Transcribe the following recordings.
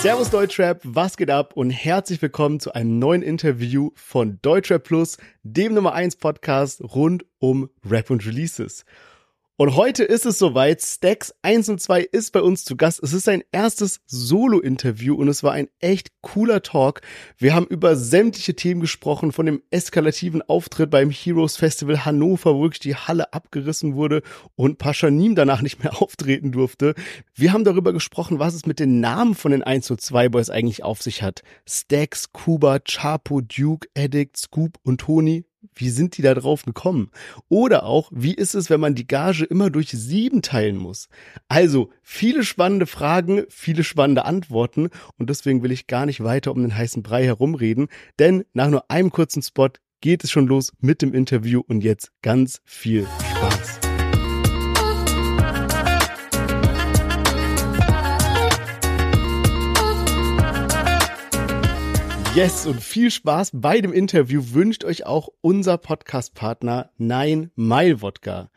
Servus Deutschrap, was geht ab und herzlich willkommen zu einem neuen Interview von Deutschrap Plus, dem Nummer 1 Podcast rund um Rap und Releases. Und heute ist es soweit. Stacks 1 und 2 ist bei uns zu Gast. Es ist sein erstes Solo-Interview und es war ein echt cooler Talk. Wir haben über sämtliche Themen gesprochen, von dem eskalativen Auftritt beim Heroes Festival Hannover, wo wirklich die Halle abgerissen wurde und Paschanim danach nicht mehr auftreten durfte. Wir haben darüber gesprochen, was es mit den Namen von den 1 und 2 Boys eigentlich auf sich hat. Stacks, Kuba, Chapo, Duke, Addict, Scoop und Tony wie sind die da drauf gekommen? Oder auch, wie ist es, wenn man die Gage immer durch sieben teilen muss? Also, viele spannende Fragen, viele spannende Antworten und deswegen will ich gar nicht weiter um den heißen Brei herumreden, denn nach nur einem kurzen Spot geht es schon los mit dem Interview und jetzt ganz viel Spaß. Yes, und viel Spaß bei dem Interview wünscht euch auch unser Podcast-Partner Nine Mile Wodka.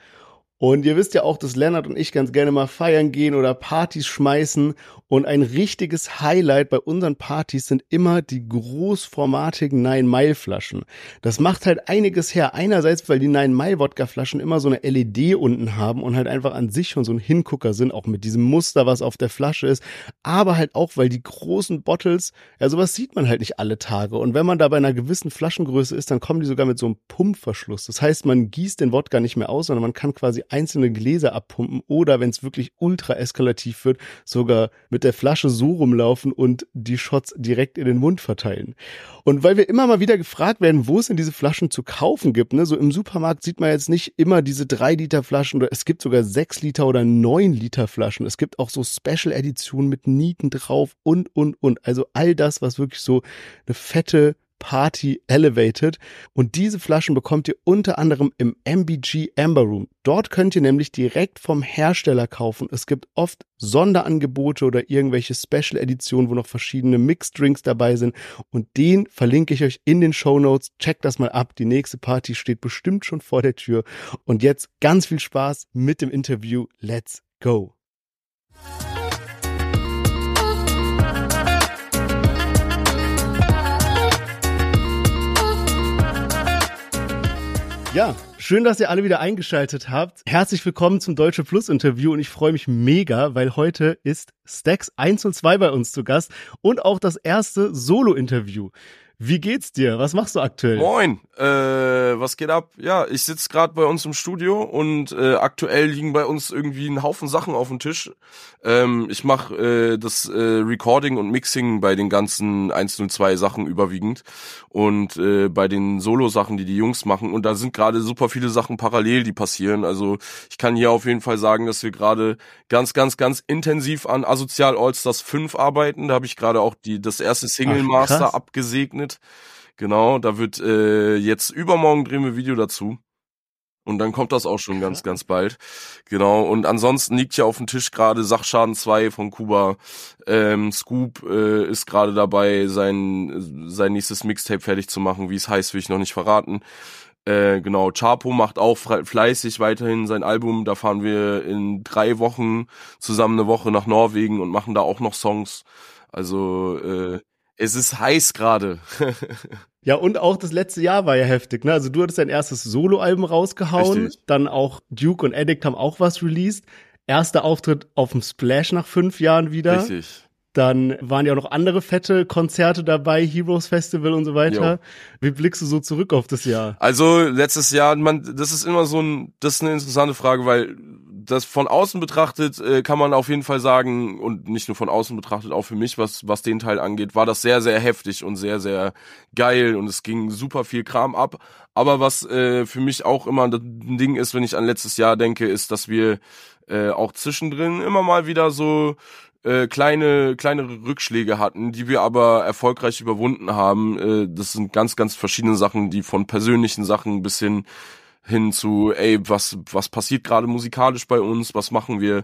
Und ihr wisst ja auch, dass Lennart und ich ganz gerne mal feiern gehen oder Partys schmeißen. Und ein richtiges Highlight bei unseren Partys sind immer die großformatigen Nine-Mile-Flaschen. Das macht halt einiges her. Einerseits, weil die Nine-Mile-Wodka-Flaschen immer so eine LED unten haben und halt einfach an sich schon so ein Hingucker sind, auch mit diesem Muster, was auf der Flasche ist. Aber halt auch, weil die großen Bottles, ja, sowas sieht man halt nicht alle Tage. Und wenn man da bei einer gewissen Flaschengröße ist, dann kommen die sogar mit so einem Pumpverschluss. Das heißt, man gießt den Wodka nicht mehr aus, sondern man kann quasi einzelne Gläser abpumpen oder wenn es wirklich ultra eskalativ wird, sogar mit der Flasche so rumlaufen und die Shots direkt in den Mund verteilen. Und weil wir immer mal wieder gefragt werden, wo es denn diese Flaschen zu kaufen gibt, ne, so im Supermarkt sieht man jetzt nicht immer diese drei Liter Flaschen oder es gibt sogar sechs Liter oder neun Liter Flaschen. Es gibt auch so Special Editionen mit Nieten drauf und, und, und. Also all das, was wirklich so eine fette Party Elevated. Und diese Flaschen bekommt ihr unter anderem im MBG Amber Room. Dort könnt ihr nämlich direkt vom Hersteller kaufen. Es gibt oft Sonderangebote oder irgendwelche Special Editionen, wo noch verschiedene Mixed Drinks dabei sind. Und den verlinke ich euch in den Show Notes. Checkt das mal ab. Die nächste Party steht bestimmt schon vor der Tür. Und jetzt ganz viel Spaß mit dem Interview. Let's go. Ja, schön, dass ihr alle wieder eingeschaltet habt. Herzlich willkommen zum Deutsche Plus Interview und ich freue mich mega, weil heute ist Stacks 1 und 2 bei uns zu Gast und auch das erste Solo-Interview. Wie geht's dir? Was machst du aktuell? Moin, äh, was geht ab? Ja, ich sitze gerade bei uns im Studio und äh, aktuell liegen bei uns irgendwie ein Haufen Sachen auf dem Tisch. Ähm, ich mache äh, das äh, Recording und Mixing bei den ganzen 102 Sachen überwiegend und äh, bei den Solo-Sachen, die die Jungs machen. Und da sind gerade super viele Sachen parallel, die passieren. Also ich kann hier auf jeden Fall sagen, dass wir gerade ganz, ganz, ganz intensiv an Asozial Allstars 5 arbeiten. Da habe ich gerade auch die das erste Single Master Ach, abgesegnet Internet. Genau, da wird äh, jetzt übermorgen drehen wir Video dazu. Und dann kommt das auch schon ganz, ganz bald. Genau. Und ansonsten liegt ja auf dem Tisch gerade Sachschaden 2 von Kuba. Ähm, Scoop äh, ist gerade dabei, sein, sein nächstes Mixtape fertig zu machen. Wie es heißt, will ich noch nicht verraten. Äh, genau, Chapo macht auch fleißig weiterhin sein Album. Da fahren wir in drei Wochen zusammen eine Woche nach Norwegen und machen da auch noch Songs. Also äh, es ist heiß gerade. ja, und auch das letzte Jahr war ja heftig, ne? Also du hattest dein erstes Soloalbum rausgehauen, Richtig. dann auch Duke und Addict haben auch was released. Erster Auftritt auf dem Splash nach fünf Jahren wieder. Richtig. Dann waren ja auch noch andere fette Konzerte dabei, Heroes Festival und so weiter. Jo. Wie blickst du so zurück auf das Jahr? Also letztes Jahr, man, das ist immer so ein, das ist eine interessante Frage, weil das von außen betrachtet äh, kann man auf jeden Fall sagen und nicht nur von außen betrachtet, auch für mich, was was den Teil angeht, war das sehr sehr heftig und sehr sehr geil und es ging super viel Kram ab. Aber was äh, für mich auch immer ein Ding ist, wenn ich an letztes Jahr denke, ist, dass wir äh, auch zwischendrin immer mal wieder so äh, kleine kleinere Rückschläge hatten, die wir aber erfolgreich überwunden haben. Äh, das sind ganz ganz verschiedene Sachen, die von persönlichen Sachen bis hin hin zu, ey, was, was passiert gerade musikalisch bei uns, was machen wir,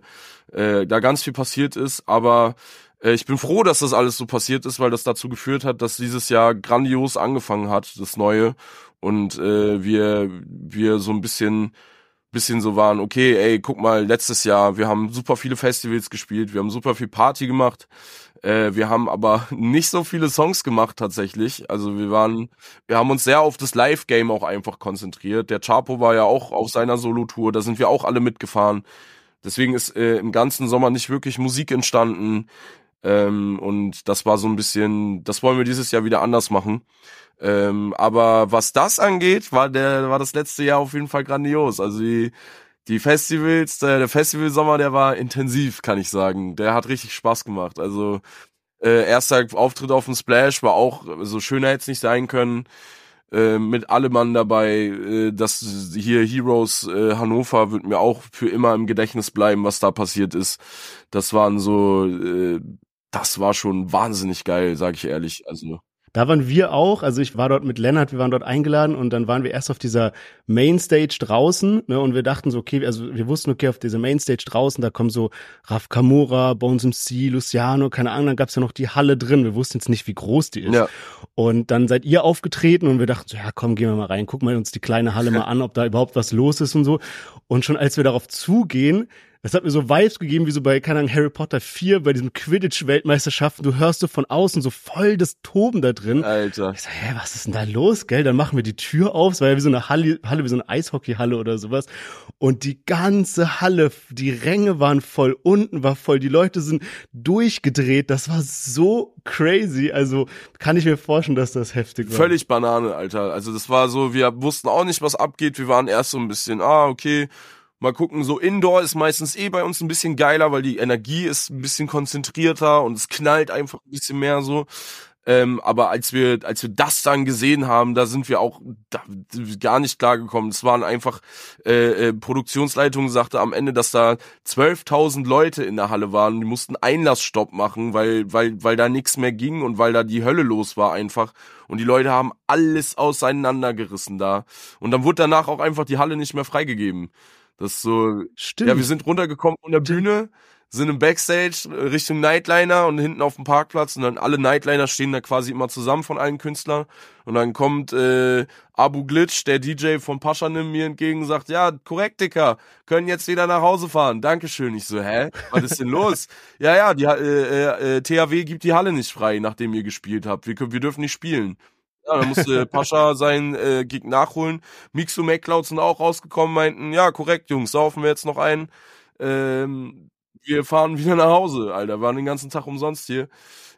äh, da ganz viel passiert ist, aber äh, ich bin froh, dass das alles so passiert ist, weil das dazu geführt hat, dass dieses Jahr grandios angefangen hat, das Neue, und äh, wir, wir so ein bisschen bisschen so waren, okay, ey, guck mal, letztes Jahr, wir haben super viele Festivals gespielt, wir haben super viel Party gemacht, Äh, wir haben aber nicht so viele Songs gemacht tatsächlich. Also wir waren, wir haben uns sehr auf das Live-Game auch einfach konzentriert. Der Chapo war ja auch auf seiner Solo-Tour, da sind wir auch alle mitgefahren. Deswegen ist äh, im ganzen Sommer nicht wirklich Musik entstanden. Ähm, und das war so ein bisschen, das wollen wir dieses Jahr wieder anders machen. Ähm, aber was das angeht, war der, war das letzte Jahr auf jeden Fall grandios. Also die, die Festivals, der, der Festivalsommer, der war intensiv, kann ich sagen. Der hat richtig Spaß gemacht. Also äh, erster Auftritt auf dem Splash war auch so schöner hätte es nicht sein können. Äh, mit Allemann dabei, äh, das hier Heroes äh, Hannover wird mir auch für immer im Gedächtnis bleiben, was da passiert ist. Das waren so, äh, das war schon wahnsinnig geil, sag ich ehrlich. Also da waren wir auch, also ich war dort mit Lennart, wir waren dort eingeladen und dann waren wir erst auf dieser Mainstage draußen ne, und wir dachten so, okay, also wir wussten, okay, auf dieser Mainstage draußen, da kommen so Raf Kamura, Bones MC, Luciano, keine Ahnung, dann gab's ja noch die Halle drin, wir wussten jetzt nicht, wie groß die ist. Ja. Und dann seid ihr aufgetreten und wir dachten so, ja komm, gehen wir mal rein, gucken wir uns die kleine Halle mal an, ob da überhaupt was los ist und so. Und schon als wir darauf zugehen, das hat mir so Vibes gegeben, wie so bei, keine Ahnung, Harry Potter 4, bei diesem Quidditch-Weltmeisterschaften. Du hörst so von außen so voll das Toben da drin. Alter. Ich sag, hä, was ist denn da los, gell? Dann machen wir die Tür auf. Es war ja wie so eine Halle, Halle wie so eine Eishockeyhalle oder sowas. Und die ganze Halle, die Ränge waren voll, unten war voll, die Leute sind durchgedreht. Das war so crazy. Also kann ich mir vorstellen, dass das heftig war. Völlig Banane, Alter. Also das war so, wir wussten auch nicht, was abgeht. Wir waren erst so ein bisschen, ah, okay, Mal gucken, so Indoor ist meistens eh bei uns ein bisschen geiler, weil die Energie ist ein bisschen konzentrierter und es knallt einfach ein bisschen mehr so. Ähm, aber als wir, als wir das dann gesehen haben, da sind wir auch da, gar nicht klargekommen. Es waren einfach, äh, äh, Produktionsleitung sagte am Ende, dass da 12.000 Leute in der Halle waren. Die mussten Einlassstopp machen, weil, weil, weil da nichts mehr ging und weil da die Hölle los war einfach. Und die Leute haben alles auseinandergerissen da. Und dann wurde danach auch einfach die Halle nicht mehr freigegeben. Das ist so, Stimmt. ja, wir sind runtergekommen von der Bühne, sind im Backstage Richtung Nightliner und hinten auf dem Parkplatz und dann alle Nightliner stehen da quasi immer zusammen von allen Künstlern und dann kommt äh, Abu Glitch, der DJ von Paschanim mir entgegen und sagt, ja, korrekt, Dicker, können jetzt wieder nach Hause fahren. Dankeschön. Ich so, hä? Was ist denn los? ja, ja, die äh, äh, THW gibt die Halle nicht frei, nachdem ihr gespielt habt. Wir, wir dürfen nicht spielen. Ja, dann musste Pascha seinen äh, Gig nachholen. Mixu McCloud sind auch rausgekommen, meinten, ja, korrekt, Jungs, saufen wir jetzt noch ein. Ähm, wir fahren wieder nach Hause, Alter. Wir waren den ganzen Tag umsonst hier.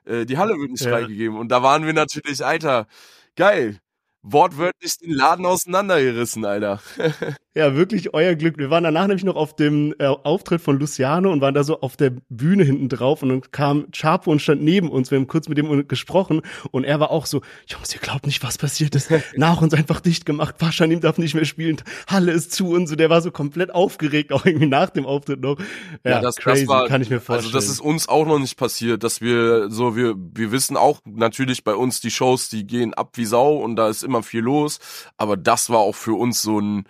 Äh, die Halle wird nicht ja. freigegeben. Und da waren wir natürlich, Alter, geil wortwörtlich den Laden auseinandergerissen, Alter. ja, wirklich euer Glück. Wir waren danach nämlich noch auf dem äh, Auftritt von Luciano und waren da so auf der Bühne hinten drauf und dann kam Chapo und stand neben uns. Wir haben kurz mit dem gesprochen und er war auch so, Jungs, ihr glaubt nicht, was passiert ist. Nach uns einfach dicht gemacht. Paschanim darf nicht mehr spielen. Halle ist zu und so. Der war so komplett aufgeregt, auch irgendwie nach dem Auftritt noch. Ja, ja das, crazy, das war, kann ich mir vorstellen. Also das ist uns auch noch nicht passiert, dass wir so, wir, wir wissen auch natürlich bei uns die Shows, die gehen ab wie Sau und da ist immer viel los, aber das war auch für uns so ein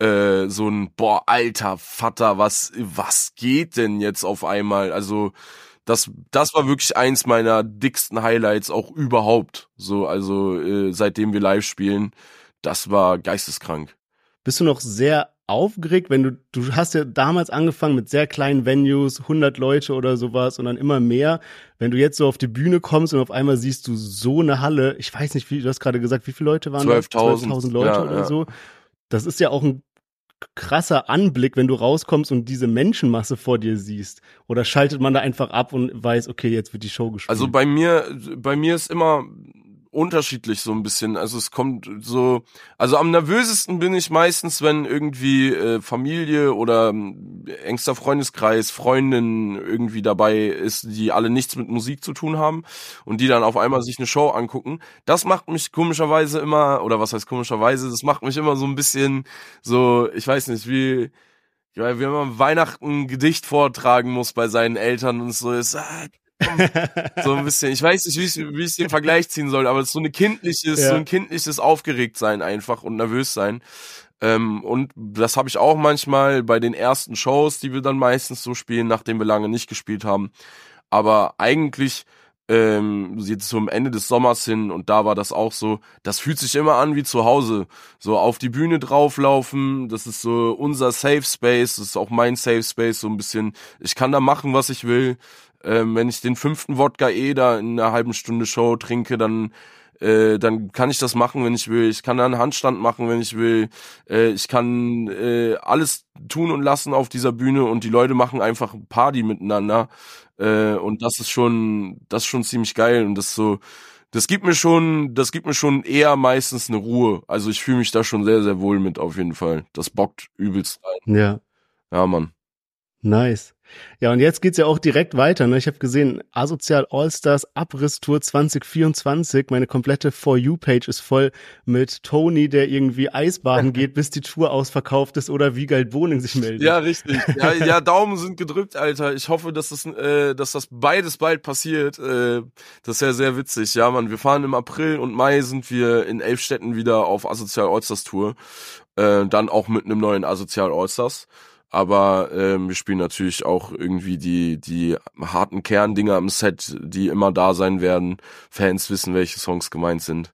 äh, so ein boah alter Vater, was was geht denn jetzt auf einmal? Also das das war wirklich eins meiner dicksten Highlights auch überhaupt. So also äh, seitdem wir live spielen, das war geisteskrank. Bist du noch sehr aufgeregt, wenn du, du hast ja damals angefangen mit sehr kleinen Venues, 100 Leute oder sowas und dann immer mehr. Wenn du jetzt so auf die Bühne kommst und auf einmal siehst du so eine Halle, ich weiß nicht, wie du hast gerade gesagt, wie viele Leute waren 12.000 12 Leute ja, oder ja. so. Das ist ja auch ein krasser Anblick, wenn du rauskommst und diese Menschenmasse vor dir siehst. Oder schaltet man da einfach ab und weiß, okay, jetzt wird die Show gespielt? Also bei mir, bei mir ist immer unterschiedlich so ein bisschen. Also es kommt so, also am nervösesten bin ich meistens, wenn irgendwie äh, Familie oder äh, engster Freundeskreis, Freundin irgendwie dabei ist, die alle nichts mit Musik zu tun haben und die dann auf einmal sich eine Show angucken. Das macht mich komischerweise immer, oder was heißt komischerweise, das macht mich immer so ein bisschen so, ich weiß nicht, wie ja, wenn man Weihnachten ein Gedicht vortragen muss bei seinen Eltern und so ist, ah, so ein bisschen. Ich weiß nicht, wie ich, wie ich den Vergleich ziehen soll, aber es ist so eine kindliches, ja. so ein kindliches Aufgeregtsein einfach und nervös sein. Ähm, und das habe ich auch manchmal bei den ersten Shows, die wir dann meistens so spielen, nachdem wir lange nicht gespielt haben. Aber eigentlich ähm, jetzt zum Ende des Sommers hin und da war das auch so, das fühlt sich immer an wie zu Hause. So auf die Bühne drauflaufen, das ist so unser Safe Space, das ist auch mein Safe Space, so ein bisschen, ich kann da machen, was ich will Ähm, wenn ich den fünften Wodka eh da in einer halben Stunde Show trinke, dann äh, dann kann ich das machen, wenn ich will. Ich kann einen Handstand machen, wenn ich will. Äh, ich kann äh, alles tun und lassen auf dieser Bühne und die Leute machen einfach Party miteinander. Äh, und das ist schon, das ist schon ziemlich geil und das so, das gibt mir schon, das gibt mir schon eher meistens eine Ruhe. Also ich fühle mich da schon sehr, sehr wohl mit auf jeden Fall. Das bockt übelst rein. Ja. Ja, Mann. Nice. Ja, und jetzt geht's ja auch direkt weiter. Ne? Ich habe gesehen, Asozial Allstars Abrisstour 2024. Meine komplette For You-Page ist voll mit Tony, der irgendwie Eisbaden geht, bis die Tour ausverkauft ist oder wie geil Boning sich meldet. Ja, richtig. Ja, ja, Daumen sind gedrückt, Alter. Ich hoffe, dass das, äh, dass das beides bald passiert. Äh, das ist ja sehr witzig. Ja, man, wir fahren im April und Mai sind wir in elf Städten wieder auf Asozial Allstars Tour. Äh, dann auch mit einem neuen Asozial Allstars aber ähm, wir spielen natürlich auch irgendwie die die harten Kerndinger im Set, die immer da sein werden. Fans wissen, welche Songs gemeint sind.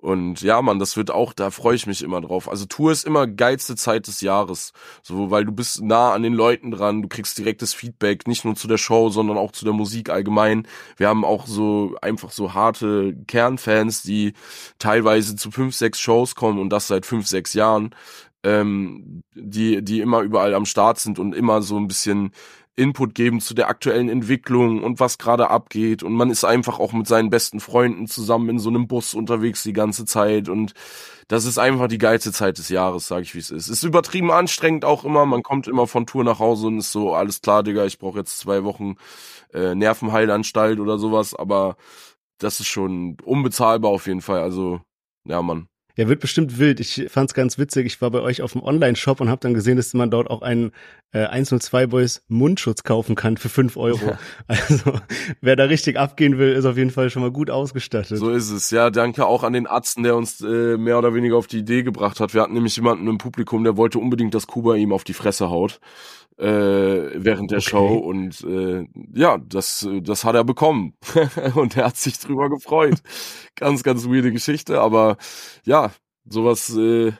Und ja, man, das wird auch, da freue ich mich immer drauf. Also Tour ist immer geilste Zeit des Jahres. So, weil du bist nah an den Leuten dran, du kriegst direktes Feedback, nicht nur zu der Show, sondern auch zu der Musik allgemein. Wir haben auch so einfach so harte Kernfans, die teilweise zu fünf, sechs Shows kommen und das seit fünf, sechs Jahren ähm, die, die immer überall am Start sind und immer so ein bisschen Input geben zu der aktuellen Entwicklung und was gerade abgeht. Und man ist einfach auch mit seinen besten Freunden zusammen in so einem Bus unterwegs die ganze Zeit. Und das ist einfach die geilste Zeit des Jahres, sage ich wie es ist. Ist übertrieben anstrengend auch immer. Man kommt immer von Tour nach Hause und ist so, alles klar, Digga, ich brauche jetzt zwei Wochen äh, Nervenheilanstalt oder sowas. Aber das ist schon unbezahlbar auf jeden Fall. Also, ja, Mann. Ja, wird bestimmt wild. Ich fand's ganz witzig. Ich war bei euch auf dem Online-Shop und habe dann gesehen, dass man dort auch einen äh, 102 Boys Mundschutz kaufen kann für fünf Euro. Ja. Also wer da richtig abgehen will, ist auf jeden Fall schon mal gut ausgestattet. So ist es. Ja, danke auch an den Arzten, der uns äh, mehr oder weniger auf die Idee gebracht hat. Wir hatten nämlich jemanden im Publikum, der wollte unbedingt, dass Kuba ihm auf die Fresse haut äh, während der okay. Show und äh, ja, das das hat er bekommen und er hat sich drüber gefreut. ganz ganz weirde Geschichte, aber ja, sowas äh,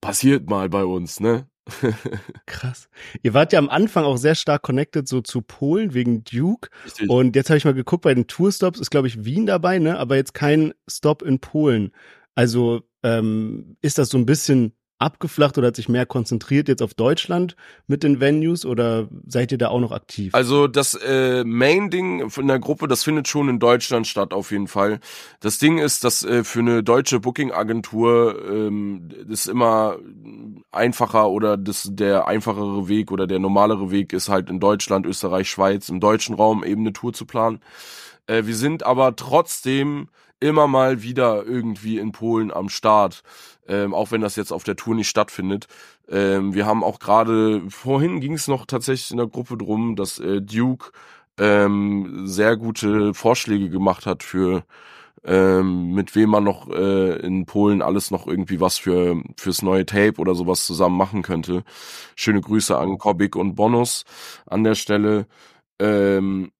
passiert mal bei uns, ne? Krass. Ihr wart ja am Anfang auch sehr stark connected so zu Polen wegen Duke. Richtig. Und jetzt habe ich mal geguckt, bei den Tourstops ist, glaube ich, Wien dabei, ne? Aber jetzt kein Stop in Polen. Also ähm, ist das so ein bisschen abgeflacht oder hat sich mehr konzentriert jetzt auf Deutschland mit den Venues oder seid ihr da auch noch aktiv? Also das äh, Main-Ding von der Gruppe, das findet schon in Deutschland statt auf jeden Fall. Das Ding ist, dass äh, für eine deutsche Booking-Agentur ähm, ist immer einfacher oder das der einfachere Weg oder der normalere Weg ist halt in Deutschland, Österreich, Schweiz, im deutschen Raum eben eine Tour zu planen. Äh, wir sind aber trotzdem immer mal wieder irgendwie in Polen am Start ähm, auch wenn das jetzt auf der Tour nicht stattfindet. Ähm, wir haben auch gerade, vorhin ging es noch tatsächlich in der Gruppe drum, dass äh, Duke ähm, sehr gute Vorschläge gemacht hat für ähm, mit wem man noch äh, in Polen alles noch irgendwie was für fürs neue Tape oder sowas zusammen machen könnte. Schöne Grüße an Kobik und Bonus an der Stelle. Ähm,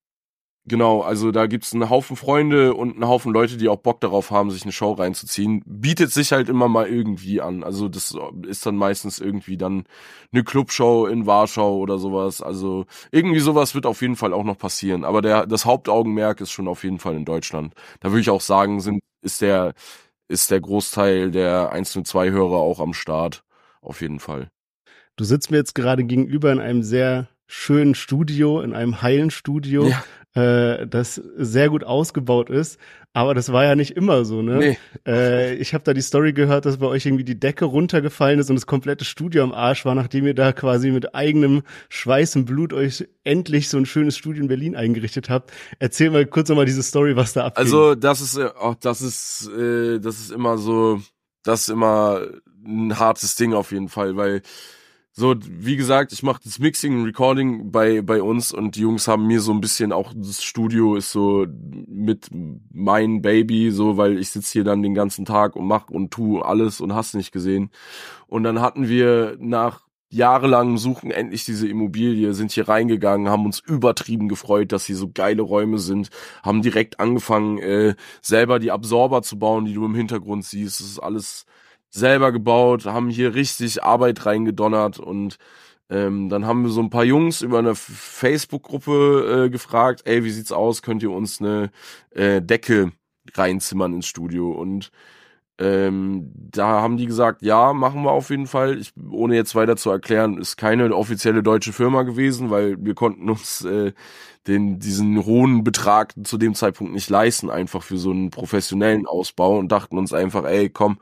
Genau, also da gibt's einen Haufen Freunde und einen Haufen Leute, die auch Bock darauf haben, sich eine Show reinzuziehen. Bietet sich halt immer mal irgendwie an. Also das ist dann meistens irgendwie dann eine Clubshow in Warschau oder sowas. Also irgendwie sowas wird auf jeden Fall auch noch passieren. Aber der, das Hauptaugenmerk ist schon auf jeden Fall in Deutschland. Da würde ich auch sagen, sind, ist der, ist der Großteil der 102 Hörer auch am Start. Auf jeden Fall. Du sitzt mir jetzt gerade gegenüber in einem sehr schönen Studio, in einem heilen Studio. Ja äh, das sehr gut ausgebaut ist. Aber das war ja nicht immer so, ne? Nee. Äh, ich habe da die Story gehört, dass bei euch irgendwie die Decke runtergefallen ist und das komplette Studio am Arsch war, nachdem ihr da quasi mit eigenem Schweiß und Blut euch endlich so ein schönes Studio in Berlin eingerichtet habt. Erzähl mal kurz nochmal diese Story, was da abgeht. Also das ist, oh, das ist, äh, das ist immer so, das ist immer ein hartes Ding auf jeden Fall, weil so, wie gesagt, ich mache das Mixing und Recording bei, bei uns und die Jungs haben mir so ein bisschen auch, das Studio ist so mit mein Baby, so, weil ich sitze hier dann den ganzen Tag und mach und tu alles und hast nicht gesehen. Und dann hatten wir nach jahrelangem Suchen endlich diese Immobilie, sind hier reingegangen, haben uns übertrieben gefreut, dass hier so geile Räume sind, haben direkt angefangen, äh, selber die Absorber zu bauen, die du im Hintergrund siehst. Das ist alles selber gebaut, haben hier richtig Arbeit reingedonnert und Ähm, dann haben wir so ein paar Jungs über eine Facebook-Gruppe äh, gefragt, ey, wie sieht's aus? Könnt ihr uns eine äh, Decke reinzimmern ins Studio? Und ähm, da haben die gesagt, ja, machen wir auf jeden Fall. Ich, ohne jetzt weiter zu erklären, ist keine offizielle deutsche Firma gewesen, weil wir konnten uns äh, den diesen hohen Betrag zu dem Zeitpunkt nicht leisten, einfach für so einen professionellen Ausbau und dachten uns einfach, ey, komm,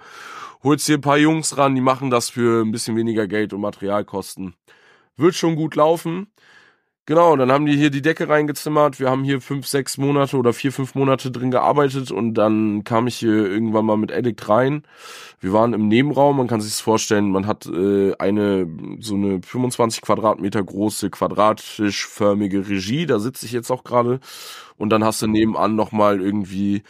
holst dir ein paar Jungs ran, die machen das für ein bisschen weniger Geld und Materialkosten. Wird schon gut laufen. Genau, dann haben die hier die Decke reingezimmert. Wir haben hier fünf, sechs Monate oder vier, fünf Monate drin gearbeitet und dann kam ich hier irgendwann mal mit Edict rein. Wir waren im Nebenraum, man kann sich das vorstellen, man hat äh, eine so eine 25 Quadratmeter große quadratisch förmige Regie, da sitze ich jetzt auch gerade und dann hast du nebenan nochmal irgendwie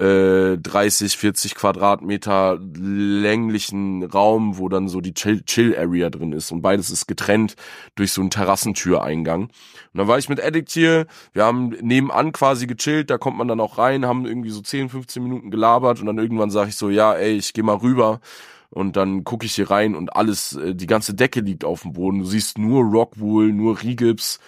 30, äh, 40 Quadratmeter länglichen Raum, wo dann so die Chill-Area drin ist. Und beides ist getrennt durch so einen Terrassentüreingang. Und dann war ich mit Addict hier, wir haben nebenan quasi gechillt, da kommt man dann auch rein, haben irgendwie so 10, 15 Minuten gelabert und dann irgendwann sage ich so, ja, ey, ich geh mal rüber. Und dann gucke ich hier rein und alles, äh, die ganze Decke liegt auf dem Boden. Du siehst nur Rockwool, nur Rigips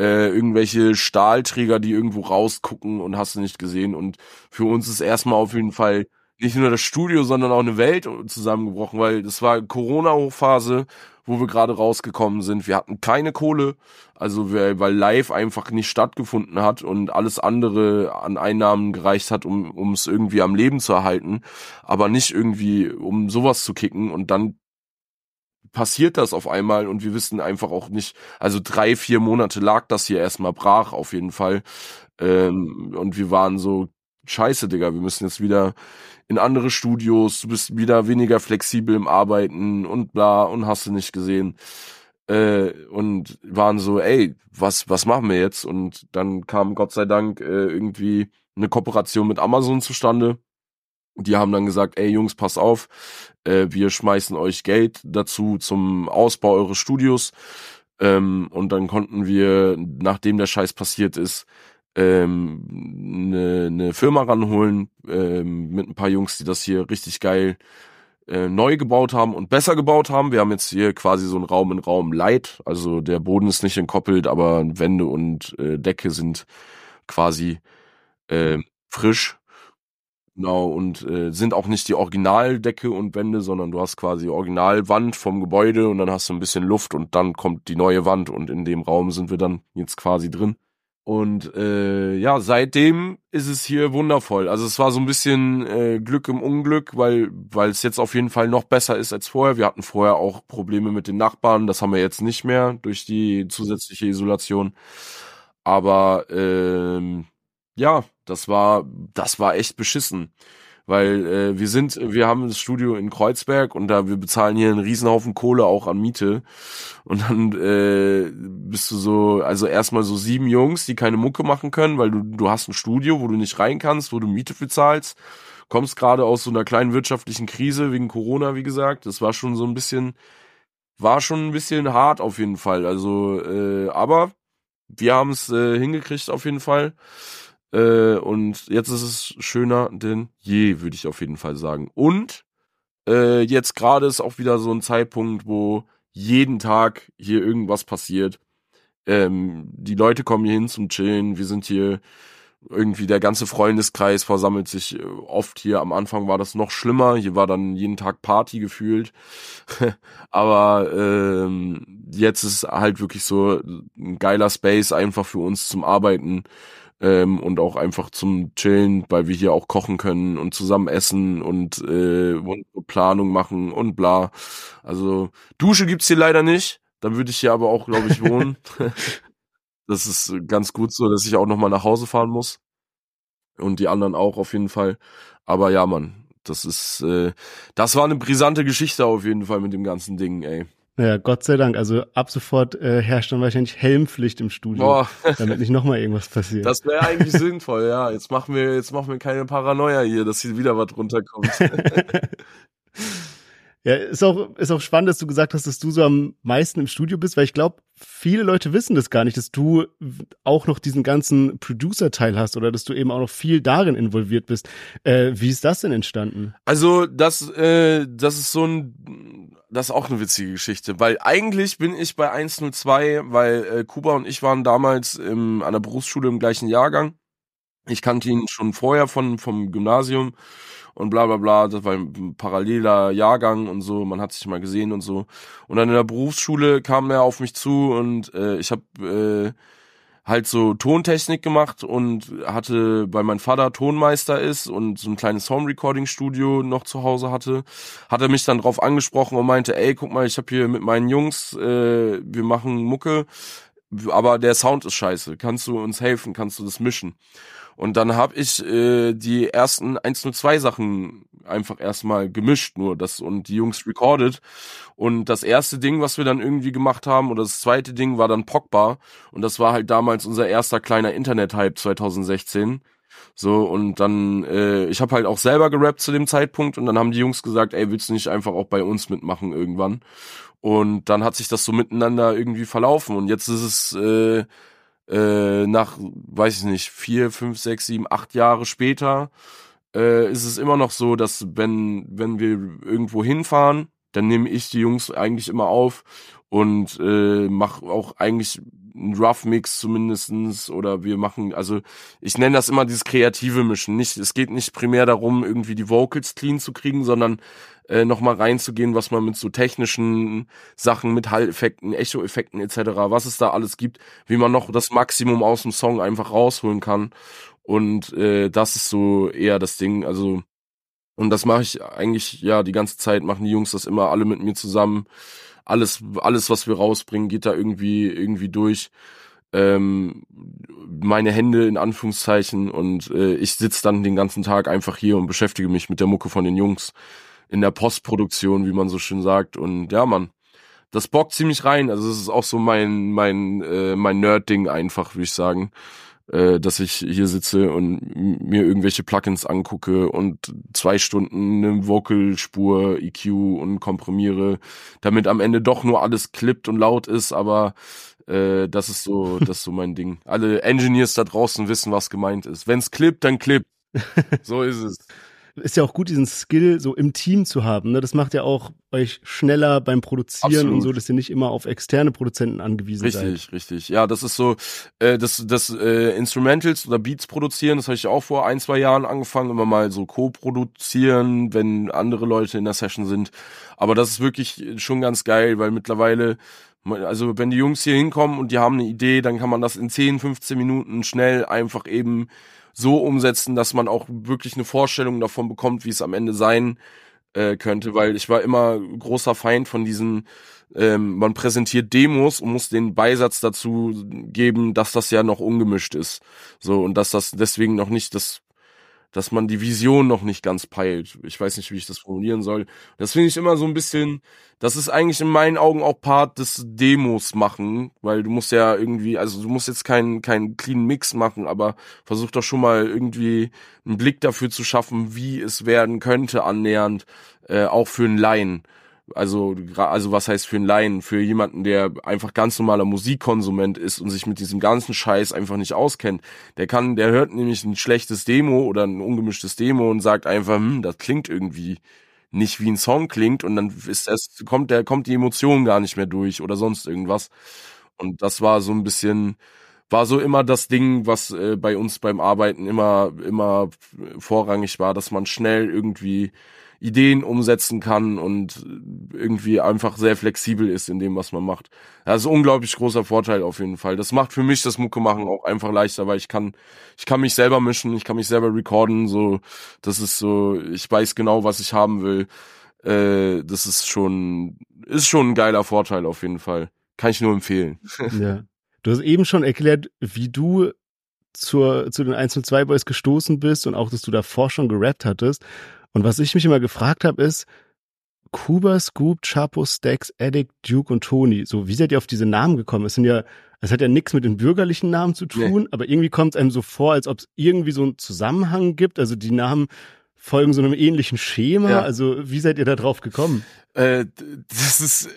äh, irgendwelche Stahlträger, die irgendwo rausgucken und hast du nicht gesehen. Und für uns ist erstmal auf jeden Fall nicht nur das Studio, sondern auch eine Welt zusammengebrochen, weil das war Corona-Hochphase, wo wir gerade rausgekommen sind. Wir hatten keine Kohle, also wir, weil live einfach nicht stattgefunden hat und alles andere an Einnahmen gereicht hat, um um es irgendwie am Leben zu erhalten, aber nicht irgendwie um sowas zu kicken und dann passiert das auf einmal und wir wissen einfach auch nicht, also drei, vier Monate lag das hier erstmal brach auf jeden Fall. Ähm, und wir waren so, scheiße, Digga, wir müssen jetzt wieder in andere Studios, du bist wieder weniger flexibel im Arbeiten und bla und hast du nicht gesehen. Äh, und waren so, ey, was, was machen wir jetzt? Und dann kam Gott sei Dank äh, irgendwie eine Kooperation mit Amazon zustande die haben dann gesagt, ey Jungs, pass auf, äh, wir schmeißen euch Geld dazu zum Ausbau eures Studios. Ähm, und dann konnten wir, nachdem der Scheiß passiert ist, ähm, eine, eine Firma ranholen ähm, mit ein paar Jungs, die das hier richtig geil äh, neu gebaut haben und besser gebaut haben. Wir haben jetzt hier quasi so einen Raum in Raum Light, also der Boden ist nicht entkoppelt, aber Wände und äh, Decke sind quasi äh, frisch Genau, und äh, sind auch nicht die Originaldecke und Wände, sondern du hast quasi Originalwand vom Gebäude und dann hast du ein bisschen Luft und dann kommt die neue Wand und in dem Raum sind wir dann jetzt quasi drin. Und äh, ja, seitdem ist es hier wundervoll. Also es war so ein bisschen äh, Glück im Unglück, weil weil es jetzt auf jeden Fall noch besser ist als vorher. Wir hatten vorher auch Probleme mit den Nachbarn, das haben wir jetzt nicht mehr durch die zusätzliche Isolation. Aber ähm, ja, das war, das war echt beschissen. Weil äh, wir sind, wir haben das Studio in Kreuzberg und da wir bezahlen hier einen Riesenhaufen Kohle auch an Miete. Und dann äh, bist du so, also erstmal so sieben Jungs, die keine Mucke machen können, weil du, du hast ein Studio, wo du nicht rein kannst, wo du Miete bezahlst. Kommst gerade aus so einer kleinen wirtschaftlichen Krise wegen Corona, wie gesagt. Das war schon so ein bisschen, war schon ein bisschen hart auf jeden Fall. Also, äh, aber wir haben es äh, hingekriegt auf jeden Fall. Äh, und jetzt ist es schöner denn je, würde ich auf jeden Fall sagen. Und äh, jetzt gerade ist auch wieder so ein Zeitpunkt, wo jeden Tag hier irgendwas passiert. Ähm, die Leute kommen hier hin zum Chillen. Wir sind hier irgendwie der ganze Freundeskreis versammelt sich äh, oft hier. Am Anfang war das noch schlimmer. Hier war dann jeden Tag Party gefühlt. Aber ähm, jetzt ist halt wirklich so ein geiler Space einfach für uns zum Arbeiten ähm, und auch einfach zum Chillen, weil wir hier auch kochen können und zusammen essen und, äh, Planung machen und bla. Also Dusche gibt's hier leider nicht. Dann würde ich hier aber auch, glaube ich, wohnen. das ist ganz gut so, dass ich auch nochmal nach Hause fahren muss. Und die anderen auch auf jeden Fall. Aber ja, Mann, das ist, äh, das war eine brisante Geschichte auf jeden Fall mit dem ganzen Ding, ey. Ja, Gott sei Dank. Also ab sofort äh, herrscht dann wahrscheinlich Helmpflicht im Studio, Boah. damit nicht nochmal irgendwas passiert. Das wäre eigentlich sinnvoll, ja. Jetzt machen wir, jetzt machen wir keine Paranoia hier, dass hier wieder was runterkommt. ja, ist auch, ist auch spannend, dass du gesagt hast, dass du so am meisten im Studio bist, weil ich glaube, viele Leute wissen das gar nicht, dass du auch noch diesen ganzen Producer-Teil hast oder dass du eben auch noch viel darin involviert bist. Äh, wie ist das denn entstanden? Also, das, äh, das ist so ein das ist auch eine witzige Geschichte, weil eigentlich bin ich bei 102, weil äh, Kuba und ich waren damals im, an der Berufsschule im gleichen Jahrgang. Ich kannte ihn schon vorher von vom Gymnasium und bla bla bla, das war ein paralleler Jahrgang und so, man hat sich mal gesehen und so. Und dann in der Berufsschule kam er auf mich zu und äh, ich habe äh, halt so Tontechnik gemacht und hatte, weil mein Vater Tonmeister ist und so ein kleines Home Recording Studio noch zu Hause hatte, hat er mich dann drauf angesprochen und meinte, ey, guck mal, ich habe hier mit meinen Jungs, äh, wir machen Mucke, aber der Sound ist scheiße. Kannst du uns helfen? Kannst du das mischen? Und dann habe ich äh, die ersten 102 Sachen einfach erstmal gemischt, nur das und die Jungs recorded. Und das erste Ding, was wir dann irgendwie gemacht haben, oder das zweite Ding war dann Pogba. Und das war halt damals unser erster kleiner Internet-Hype 2016. So, und dann, äh, ich habe halt auch selber gerappt zu dem Zeitpunkt und dann haben die Jungs gesagt, ey, willst du nicht einfach auch bei uns mitmachen irgendwann? Und dann hat sich das so miteinander irgendwie verlaufen. Und jetzt ist es äh, äh, nach, weiß ich nicht, vier, fünf, sechs, sieben, acht Jahre später, äh, ist es immer noch so, dass wenn, wenn wir irgendwo hinfahren, dann nehme ich die Jungs eigentlich immer auf und äh, mache auch eigentlich einen Rough Mix zumindestens oder wir machen, also ich nenne das immer dieses kreative Mischen. Nicht, es geht nicht primär darum, irgendwie die Vocals clean zu kriegen, sondern äh, nochmal reinzugehen, was man mit so technischen Sachen, mit Hall-Effekten, Echo-Effekten etc., was es da alles gibt, wie man noch das Maximum aus dem Song einfach rausholen kann. Und äh, das ist so eher das Ding. Also, und das mache ich eigentlich, ja, die ganze Zeit machen die Jungs das immer alle mit mir zusammen. Alles, alles, was wir rausbringen, geht da irgendwie, irgendwie durch. Ähm, meine Hände in Anführungszeichen und äh, ich sitz dann den ganzen Tag einfach hier und beschäftige mich mit der Mucke von den Jungs in der Postproduktion, wie man so schön sagt. Und ja, man, das bockt ziemlich rein. Also es ist auch so mein mein äh, mein Nerd-Ding einfach, würde ich sagen, äh, dass ich hier sitze und mir irgendwelche Plugins angucke und zwei Stunden eine Vocalspur EQ und komprimiere, damit am Ende doch nur alles klippt und laut ist. Aber äh, das ist so das ist so mein Ding. Alle Engineers da draußen wissen, was gemeint ist. Wenn's klippt, dann klippt. So ist es ist ja auch gut, diesen Skill so im Team zu haben. Ne? Das macht ja auch euch schneller beim Produzieren Absolut. und so, dass ihr nicht immer auf externe Produzenten angewiesen richtig, seid. Richtig, richtig. Ja, das ist so, äh, das, das äh, Instrumentals oder Beats produzieren, das habe ich auch vor ein, zwei Jahren angefangen, immer mal so co-produzieren, wenn andere Leute in der Session sind. Aber das ist wirklich schon ganz geil, weil mittlerweile also wenn die Jungs hier hinkommen und die haben eine Idee, dann kann man das in 10, 15 Minuten schnell einfach eben so umsetzen, dass man auch wirklich eine Vorstellung davon bekommt, wie es am Ende sein äh, könnte, weil ich war immer großer Feind von diesen, ähm, man präsentiert Demos und muss den Beisatz dazu geben, dass das ja noch ungemischt ist. So, und dass das deswegen noch nicht das dass man die Vision noch nicht ganz peilt. Ich weiß nicht, wie ich das formulieren soll. Das finde ich immer so ein bisschen, das ist eigentlich in meinen Augen auch Part des Demos machen, weil du musst ja irgendwie, also du musst jetzt keinen keinen clean Mix machen, aber versuch doch schon mal irgendwie einen Blick dafür zu schaffen, wie es werden könnte annähernd, äh, auch für einen Laien. Also, also was heißt für einen Laien? Für jemanden, der einfach ganz normaler Musikkonsument ist und sich mit diesem ganzen Scheiß einfach nicht auskennt. Der kann, der hört nämlich ein schlechtes Demo oder ein ungemischtes Demo und sagt einfach, hm, das klingt irgendwie nicht wie ein Song klingt und dann ist das, kommt der, kommt die Emotion gar nicht mehr durch oder sonst irgendwas. Und das war so ein bisschen, war so immer das Ding, was äh, bei uns beim Arbeiten immer, immer vorrangig war, dass man schnell irgendwie Ideen umsetzen kann und irgendwie einfach sehr flexibel ist in dem, was man macht. Das ist ein unglaublich großer Vorteil auf jeden Fall. Das macht für mich das Mucke machen auch einfach leichter, weil ich kann, ich kann mich selber mischen, ich kann mich selber recorden, so, das ist so, ich weiß genau, was ich haben will. Äh, das ist schon, ist schon ein geiler Vorteil auf jeden Fall. Kann ich nur empfehlen. Ja. Du hast eben schon erklärt, wie du zur, zu den 1 und 2 Boys gestoßen bist und auch, dass du davor schon gerappt hattest. Und was ich mich immer gefragt habe, ist, Kuba, Scoop, Chapo, Stacks, Addict, Duke und Tony. So, wie seid ihr auf diese Namen gekommen? Es sind ja, es hat ja nichts mit den bürgerlichen Namen zu tun, nee. aber irgendwie kommt es einem so vor, als ob es irgendwie so einen Zusammenhang gibt. Also die Namen folgen so einem ähnlichen Schema. Ja. Also wie seid ihr da drauf gekommen? Äh, das ist,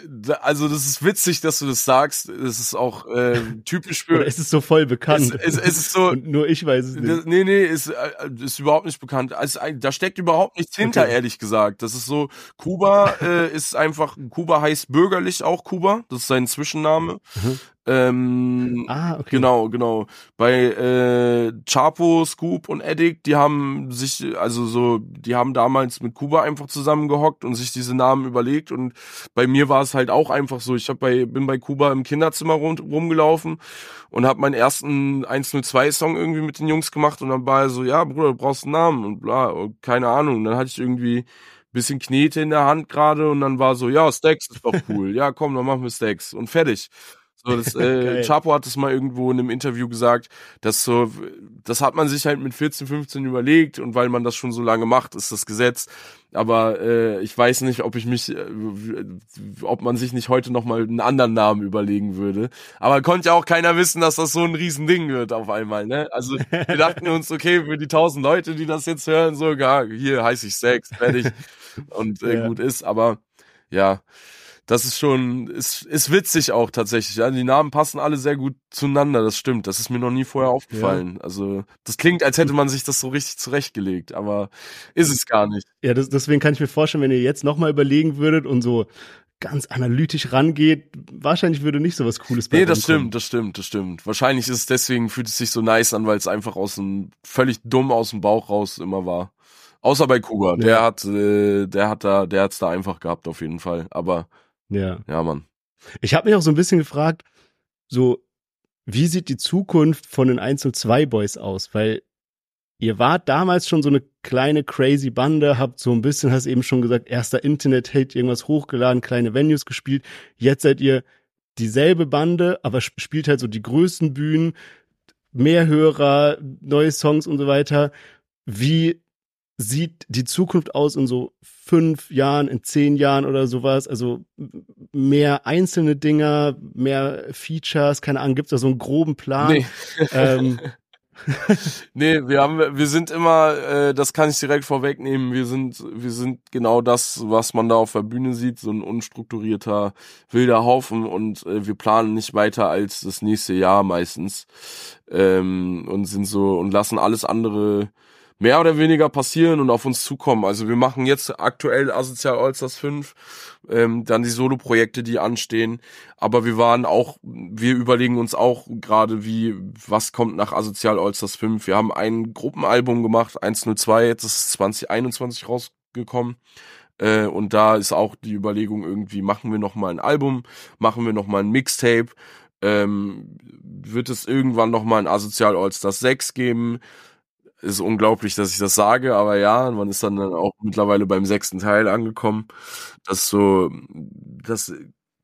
also das ist witzig, dass du das sagst. Das ist auch äh, typisch für. Oder ist es so voll bekannt? Es, es, es ist so. Und nur ich weiß es nicht. Das, nee, nee, ist, äh, ist überhaupt nicht bekannt. Also, da steckt überhaupt nichts hinter, Okay. ehrlich gesagt. Das ist so, Kuba äh, ist einfach, Kuba heißt bürgerlich auch Kuba. Das ist sein Zwischenname. Mhm. Ähm, Ah, okay. Genau, genau. Bei äh, Chapo, Scoop und Eddick, die haben sich, also so, die haben damals mit Kuba einfach zusammengehockt und sich diese Namen überlegt. Und bei mir war es halt auch einfach so. Ich hab bei, bin bei Kuba im Kinderzimmer rum, rumgelaufen und habe meinen ersten 102-Song irgendwie mit den Jungs gemacht und dann war er so, ja, Bruder, du brauchst einen Namen und bla, und keine Ahnung. Und dann hatte ich irgendwie bisschen Knete in der Hand gerade und dann war so, ja, Stacks ist doch cool. ja, komm, dann machen wir Stacks und fertig. So, das, äh. Chapo hat das mal irgendwo in einem Interview gesagt, dass so, das hat man sich halt mit 14, 15 überlegt und weil man das schon so lange macht, ist das Gesetz. Aber äh, ich weiß nicht, ob ich mich, äh, ob man sich nicht heute noch mal einen anderen Namen überlegen würde. Aber konnte ja auch keiner wissen, dass das so ein Riesending wird auf einmal. Ne? Also wir dachten uns, okay, für die tausend Leute, die das jetzt hören, so, ja, hier heiße ich Sex, fertig und äh, Ja. gut ist. Aber ja, das ist schon, ist, ist witzig auch tatsächlich. Ja, die Namen passen alle sehr gut zueinander, das stimmt. Das ist mir noch nie vorher aufgefallen. Also, das klingt, als hätte man sich das so richtig zurechtgelegt, aber ist es gar nicht. Ja, das, deswegen kann ich mir vorstellen, wenn ihr jetzt nochmal überlegen würdet und so ganz analytisch rangeht, wahrscheinlich würde nicht so was Cooles bei Nee, das rumkommen. stimmt, das stimmt, das stimmt. Wahrscheinlich ist es deswegen, fühlt es sich so nice an, weil es einfach aus dem, völlig dumm aus dem Bauch raus immer war. Außer bei Kuba. Der Ja. hat, äh, der hat da, der hat's da einfach gehabt, auf jeden Fall. Aber, Ja. ja, Mann. Ich habe mich auch so ein bisschen gefragt, so, wie sieht die Zukunft von den 102 Boys aus? Weil ihr wart damals schon so eine kleine crazy Bande, habt so ein bisschen, hast eben schon gesagt, erster Internet-Hate, irgendwas hochgeladen, kleine Venues gespielt. Jetzt seid ihr dieselbe Bande, aber sp- spielt halt so die größten Bühnen, mehr Hörer, neue Songs und so weiter. Wie sieht die Zukunft aus in so fünf Jahren, in zehn Jahren oder sowas? Also mehr einzelne Dinger, mehr Features, keine Ahnung, gibt's da so einen groben Plan? Nee. Ähm, Nee, wir haben, wir sind immer, äh, das kann ich direkt vorwegnehmen, wir sind, wir sind genau das, was man da auf der Bühne sieht, so ein unstrukturierter, wilder Haufen und äh, wir planen nicht weiter als das nächste Jahr meistens. Ähm, und sind so und lassen alles andere mehr oder weniger passieren und auf uns zukommen. Also wir machen jetzt aktuell Asozial Allstars 5, ähm, dann die Solo-Projekte, die anstehen. Aber wir waren auch, wir überlegen uns auch gerade, wie, was kommt nach Asozial Allstars 5. Wir haben ein Gruppenalbum gemacht, 102, jetzt ist es 2021 rausgekommen. Äh, und da ist auch die Überlegung irgendwie, machen wir noch mal ein Album, machen wir noch mal ein Mixtape, ähm, wird es irgendwann noch mal ein Asozial Allstars 6 geben? Ist unglaublich, dass ich das sage, aber ja, man ist dann, auch mittlerweile beim sechsten Teil angekommen. Das ist so, das,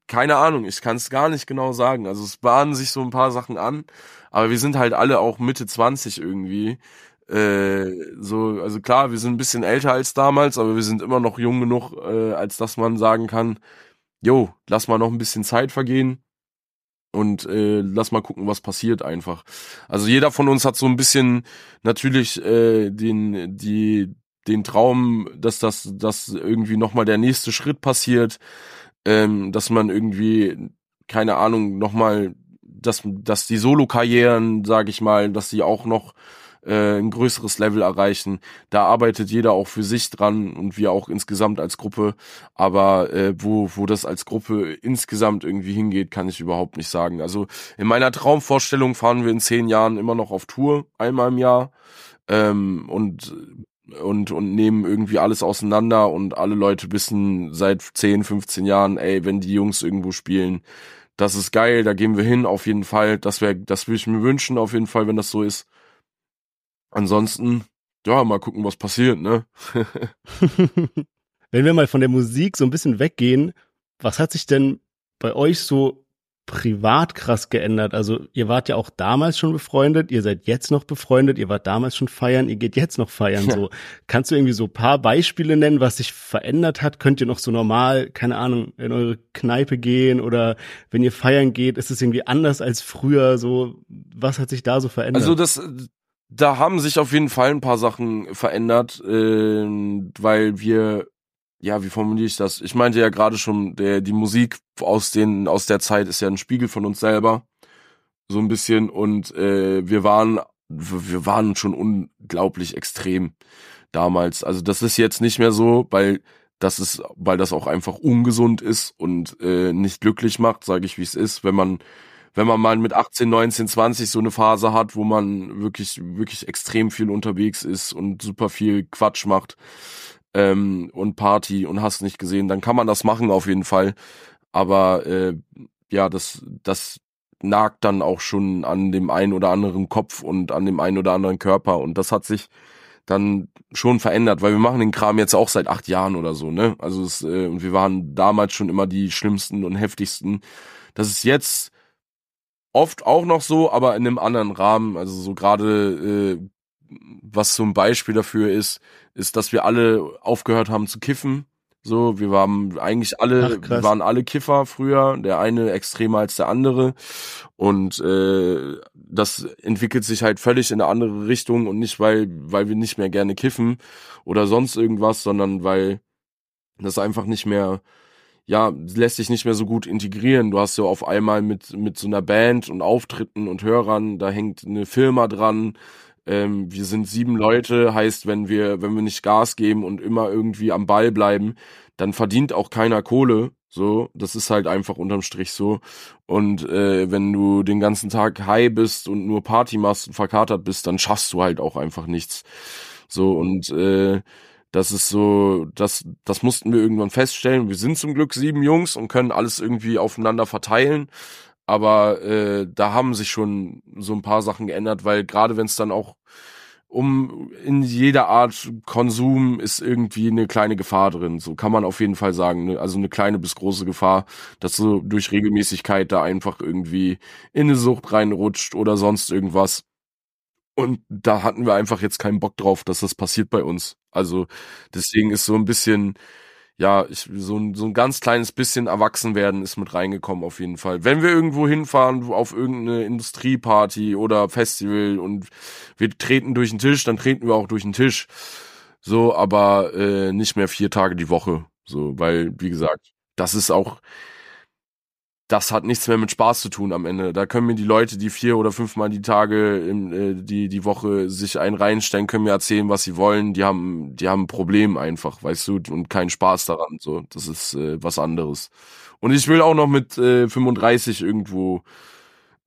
keine Ahnung, ich kann es gar nicht genau sagen. Also es bahnen sich so ein paar Sachen an, aber wir sind halt alle auch Mitte 20 irgendwie. Äh, so, also klar, wir sind ein bisschen älter als damals, aber wir sind immer noch jung genug, äh, als dass man sagen kann, jo, lass mal noch ein bisschen Zeit vergehen und äh, lass mal gucken, was passiert einfach. Also jeder von uns hat so ein bisschen natürlich äh, den die den Traum, dass das dass irgendwie noch mal der nächste Schritt passiert, ähm, dass man irgendwie keine Ahnung noch mal dass dass die Solo-Karrieren, sage ich mal, dass die auch noch äh, ein größeres Level erreichen. Da arbeitet jeder auch für sich dran und wir auch insgesamt als Gruppe. Aber äh, wo, wo das als Gruppe insgesamt irgendwie hingeht, kann ich überhaupt nicht sagen. Also in meiner Traumvorstellung fahren wir in zehn Jahren immer noch auf Tour, einmal im Jahr. Ähm, und und und nehmen irgendwie alles auseinander und alle Leute wissen seit 10, 15 Jahren, ey, wenn die Jungs irgendwo spielen, das ist geil, da gehen wir hin auf jeden Fall. Das wäre das würde ich mir wünschen auf jeden Fall, wenn das so ist. Ansonsten, ja, mal gucken, was passiert, ne? Wenn wir mal von der Musik so ein bisschen weggehen, was hat sich denn bei euch so privat krass geändert? Also ihr wart ja auch damals schon befreundet, ihr seid jetzt noch befreundet, ihr wart damals schon feiern, ihr geht jetzt noch feiern. Ja. So kannst du irgendwie so ein paar Beispiele nennen, was sich verändert hat? Könnt ihr noch so normal, keine Ahnung, in eure Kneipe gehen oder wenn ihr feiern geht, ist es irgendwie anders als früher? So was hat sich da so verändert? Also das, da haben sich auf jeden Fall ein paar Sachen verändert, ähm, weil wir ja, wie formuliere ich das? Ich meinte ja gerade schon, der, die Musik aus den, aus der Zeit ist ja ein Spiegel von uns selber. So ein bisschen. Und äh, wir waren, wir waren schon unglaublich extrem damals. Also das ist jetzt nicht mehr so, weil das ist, weil das auch einfach ungesund ist und äh, nicht glücklich macht, sage ich wie es ist, wenn man wenn man mal mit 18, 19, 20 so eine Phase hat, wo man wirklich wirklich extrem viel unterwegs ist und super viel Quatsch macht ähm, und Party und hast nicht gesehen, dann kann man das machen auf jeden Fall. Aber äh, ja, das das nagt dann auch schon an dem einen oder anderen Kopf und an dem einen oder anderen Körper und das hat sich dann schon verändert, weil wir machen den Kram jetzt auch seit acht Jahren oder so, ne? Also es, äh, und wir waren damals schon immer die schlimmsten und heftigsten. Das ist jetzt oft auch noch so, aber in einem anderen Rahmen. Also so gerade äh, was ein Beispiel dafür ist, ist, dass wir alle aufgehört haben zu kiffen. So, wir waren eigentlich alle, Ach, wir waren alle Kiffer früher, der eine extremer als der andere. Und äh, das entwickelt sich halt völlig in eine andere Richtung und nicht, weil, weil wir nicht mehr gerne kiffen oder sonst irgendwas, sondern weil das einfach nicht mehr, ja, lässt sich nicht mehr so gut integrieren. Du hast ja auf einmal mit, mit so einer Band und Auftritten und Hörern, da hängt eine Firma dran, ähm, wir sind sieben Leute, heißt, wenn wir, wenn wir nicht Gas geben und immer irgendwie am Ball bleiben, dann verdient auch keiner Kohle. So, das ist halt einfach unterm Strich so. Und äh, wenn du den ganzen Tag high bist und nur Party machst und verkatert bist, dann schaffst du halt auch einfach nichts. So, und äh, das ist so, das, das mussten wir irgendwann feststellen. Wir sind zum Glück sieben Jungs und können alles irgendwie aufeinander verteilen aber äh, da haben sich schon so ein paar Sachen geändert, weil gerade wenn es dann auch um in jeder Art Konsum ist irgendwie eine kleine Gefahr drin. So kann man auf jeden Fall sagen. Ne? Also eine kleine bis große Gefahr, dass du durch Regelmäßigkeit da einfach irgendwie in eine Sucht reinrutscht oder sonst irgendwas. Und da hatten wir einfach jetzt keinen Bock drauf, dass das passiert bei uns. Also deswegen ist so ein bisschen ja, ich, so, ein, so ein ganz kleines bisschen erwachsen werden ist mit reingekommen auf jeden Fall. Wenn wir irgendwo hinfahren, auf irgendeine Industrieparty oder Festival und wir treten durch den Tisch, dann treten wir auch durch den Tisch. So, aber äh, nicht mehr vier Tage die Woche. So, weil, wie gesagt, das ist auch, das hat nichts mehr mit Spaß zu tun am Ende. Da können mir die Leute, die vier oder fünfmal die Tage, in, äh, die die Woche sich einen reinstellen, können mir erzählen, was sie wollen. Die haben, die haben ein Problem einfach, weißt du, und keinen Spaß daran. So, das ist äh, was anderes. Und ich will auch noch mit äh, 35 irgendwo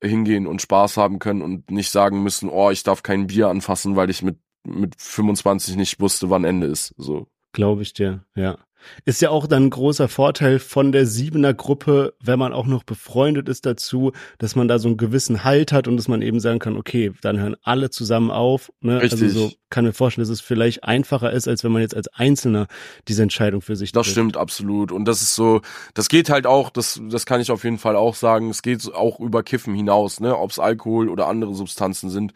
hingehen und Spaß haben können und nicht sagen müssen, oh, ich darf kein Bier anfassen, weil ich mit mit 25 nicht wusste, wann Ende ist. So. Glaube ich dir, ja. Ist ja auch dann ein großer Vorteil von der Siebener Gruppe, wenn man auch noch befreundet ist dazu, dass man da so einen gewissen Halt hat und dass man eben sagen kann, okay, dann hören alle zusammen auf. Ne? Richtig. Also so kann mir vorstellen, dass es vielleicht einfacher ist, als wenn man jetzt als Einzelner diese Entscheidung für sich Das trifft. stimmt absolut. Und das ist so, das geht halt auch, das, das kann ich auf jeden Fall auch sagen, es geht auch über Kiffen hinaus, ne? Ob es Alkohol oder andere Substanzen sind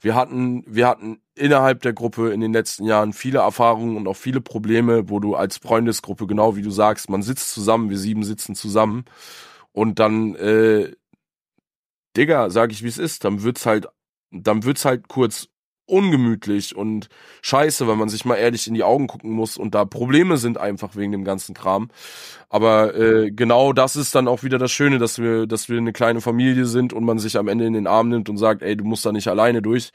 wir hatten, wir hatten innerhalb der Gruppe in den letzten Jahren viele Erfahrungen und auch viele Probleme, wo du als Freundesgruppe, genau wie du sagst, man sitzt zusammen, wir sieben sitzen zusammen. Und dann, äh, Digga, sag ich wie es ist, dann wird's halt, dann wird's halt kurz ungemütlich und scheiße, weil man sich mal ehrlich in die Augen gucken muss und da Probleme sind einfach wegen dem ganzen Kram. Aber äh, genau das ist dann auch wieder das Schöne, dass wir, dass wir eine kleine Familie sind und man sich am Ende in den Arm nimmt und sagt, ey, du musst da nicht alleine durch.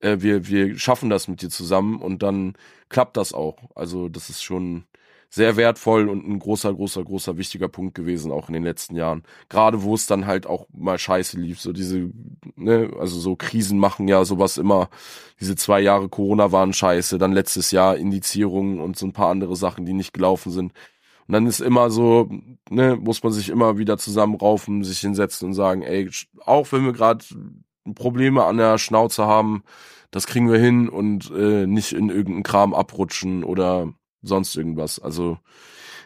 Äh, wir, wir schaffen das mit dir zusammen und dann klappt das auch. Also das ist schon, sehr wertvoll und ein großer, großer, großer wichtiger Punkt gewesen, auch in den letzten Jahren. Gerade wo es dann halt auch mal scheiße lief, so diese, ne, also so Krisen machen ja sowas immer. Diese zwei Jahre Corona waren scheiße, dann letztes Jahr Indizierungen und so ein paar andere Sachen, die nicht gelaufen sind. Und dann ist immer so, ne, muss man sich immer wieder zusammenraufen, sich hinsetzen und sagen, ey, auch wenn wir gerade Probleme an der Schnauze haben, das kriegen wir hin und äh, nicht in irgendeinen Kram abrutschen oder sonst irgendwas. Also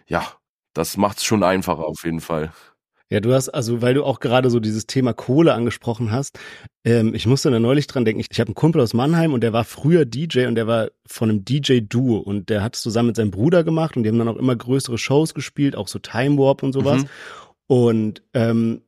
ja, das macht's schon einfacher auf jeden Fall. Ja, du hast, also weil du auch gerade so dieses Thema Kohle angesprochen hast, ähm, ich musste da neulich dran denken, ich, ich habe einen Kumpel aus Mannheim und der war früher DJ und der war von einem DJ-Duo und der hat es zusammen mit seinem Bruder gemacht und die haben dann auch immer größere Shows gespielt, auch so Time Warp und sowas. Mhm. Und ähm,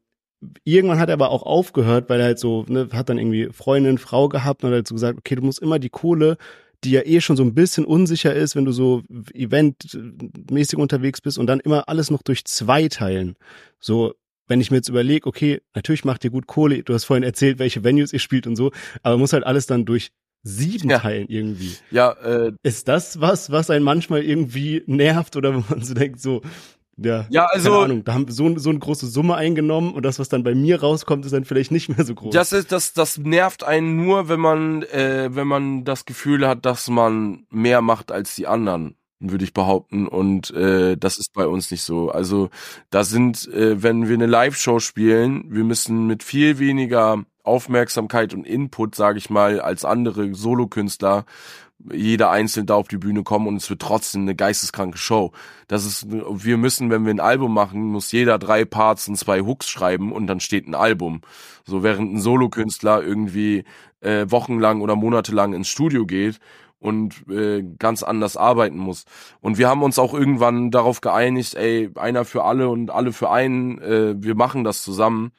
irgendwann hat er aber auch aufgehört, weil er halt so, ne, hat dann irgendwie Freundin, Frau gehabt und hat halt so gesagt, okay, du musst immer die Kohle die ja eh schon so ein bisschen unsicher ist, wenn du so eventmäßig unterwegs bist und dann immer alles noch durch zwei teilen. So, wenn ich mir jetzt überlege, okay, natürlich macht ihr gut Kohle, du hast vorhin erzählt, welche Venues ihr spielt und so, aber muss halt alles dann durch sieben ja. teilen irgendwie. Ja, äh, ist das was, was einen manchmal irgendwie nervt oder wo man so denkt, so, ja, ja also, keine Ahnung, da haben wir so, so eine große Summe eingenommen und das, was dann bei mir rauskommt, ist dann vielleicht nicht mehr so groß. Das ist, das, das nervt einen nur, wenn man, äh, wenn man das Gefühl hat, dass man mehr macht als die anderen würde ich behaupten. Und äh, das ist bei uns nicht so. Also da sind, äh, wenn wir eine Live-Show spielen, wir müssen mit viel weniger Aufmerksamkeit und Input, sage ich mal, als andere Solokünstler jeder einzeln da auf die Bühne kommen und es wird trotzdem eine geisteskranke Show. Das ist, wir müssen, wenn wir ein Album machen, muss jeder drei Parts und zwei Hooks schreiben und dann steht ein Album. So während ein Solokünstler irgendwie äh, wochenlang oder monatelang ins Studio geht und äh, ganz anders arbeiten muss. Und wir haben uns auch irgendwann darauf geeinigt, ey, einer für alle und alle für einen, äh, wir machen das zusammen.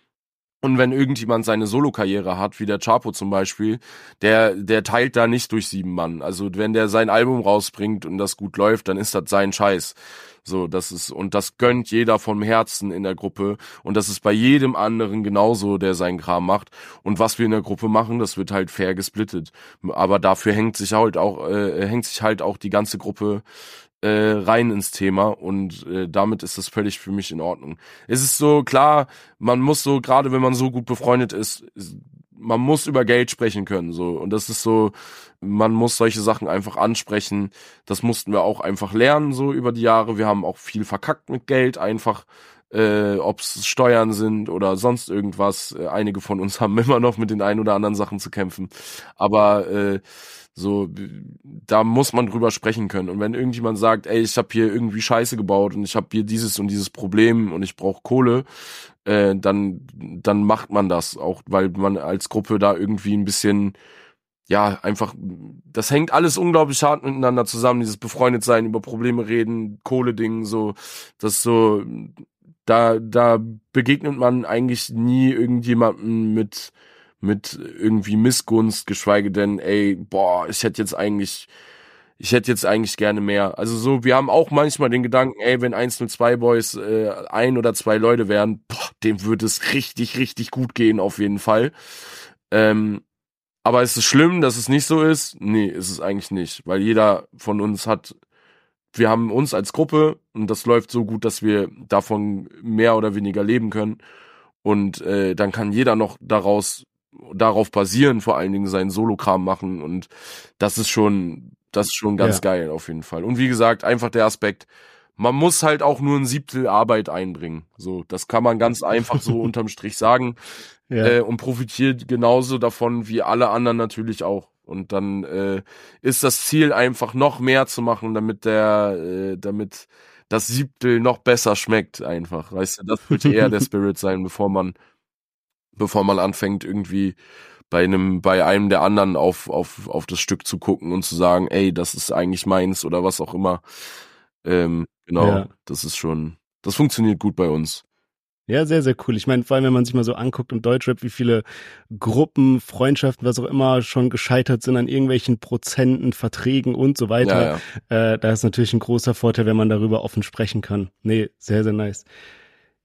Und wenn irgendjemand seine Solokarriere hat, wie der Chapo zum Beispiel, der, der teilt da nicht durch sieben Mann. Also wenn der sein Album rausbringt und das gut läuft, dann ist das sein Scheiß. So, das ist, und das gönnt jeder vom Herzen in der Gruppe. Und das ist bei jedem anderen genauso, der seinen Kram macht. Und was wir in der Gruppe machen, das wird halt fair gesplittet. Aber dafür hängt sich halt auch, äh, hängt sich halt auch die ganze Gruppe äh, rein ins Thema und äh, damit ist das völlig für mich in Ordnung. Es ist so klar, man muss so gerade wenn man so gut befreundet ist, man muss über Geld sprechen können so und das ist so man muss solche Sachen einfach ansprechen. Das mussten wir auch einfach lernen so über die Jahre. Wir haben auch viel verkackt mit Geld einfach äh, ob es Steuern sind oder sonst irgendwas. Äh, einige von uns haben immer noch mit den ein oder anderen Sachen zu kämpfen. Aber äh, so, da muss man drüber sprechen können. Und wenn irgendjemand sagt, ey, ich habe hier irgendwie Scheiße gebaut und ich habe hier dieses und dieses Problem und ich brauche Kohle, äh, dann, dann macht man das auch, weil man als Gruppe da irgendwie ein bisschen, ja, einfach, das hängt alles unglaublich hart miteinander zusammen, dieses befreundet sein, über Probleme reden, Kohle-Ding, so, das so, da, da begegnet man eigentlich nie irgendjemanden mit, mit irgendwie Missgunst, geschweige denn, ey, boah, ich hätte jetzt eigentlich, ich hätte jetzt eigentlich gerne mehr. Also so, wir haben auch manchmal den Gedanken, ey, wenn 102 Boys äh, ein oder zwei Leute wären, boah, dem würde es richtig, richtig gut gehen, auf jeden Fall. Ähm, aber ist es schlimm, dass es nicht so ist? Nee, ist es eigentlich nicht, weil jeder von uns hat, wir haben uns als Gruppe und das läuft so gut, dass wir davon mehr oder weniger leben können. Und äh, dann kann jeder noch daraus darauf basieren, vor allen Dingen seinen Solokram machen und das ist schon, das ist schon ganz ja. geil auf jeden Fall. Und wie gesagt, einfach der Aspekt, man muss halt auch nur ein Siebtel Arbeit einbringen. So, das kann man ganz einfach so unterm Strich sagen ja. äh, und profitiert genauso davon wie alle anderen natürlich auch. Und dann äh, ist das Ziel einfach noch mehr zu machen, damit der, äh, damit das Siebtel noch besser schmeckt einfach. Weißt du, das wird eher der Spirit sein, bevor man bevor man anfängt, irgendwie bei einem, bei einem der anderen auf, auf, auf das Stück zu gucken und zu sagen, ey, das ist eigentlich meins oder was auch immer. Ähm, genau, ja. das ist schon, das funktioniert gut bei uns. Ja, sehr, sehr cool. Ich meine, vor allem, wenn man sich mal so anguckt im Deutschrap, wie viele Gruppen, Freundschaften, was auch immer schon gescheitert sind an irgendwelchen Prozenten, Verträgen und so weiter. Ja, ja. Äh, da ist natürlich ein großer Vorteil, wenn man darüber offen sprechen kann. Nee, sehr, sehr nice.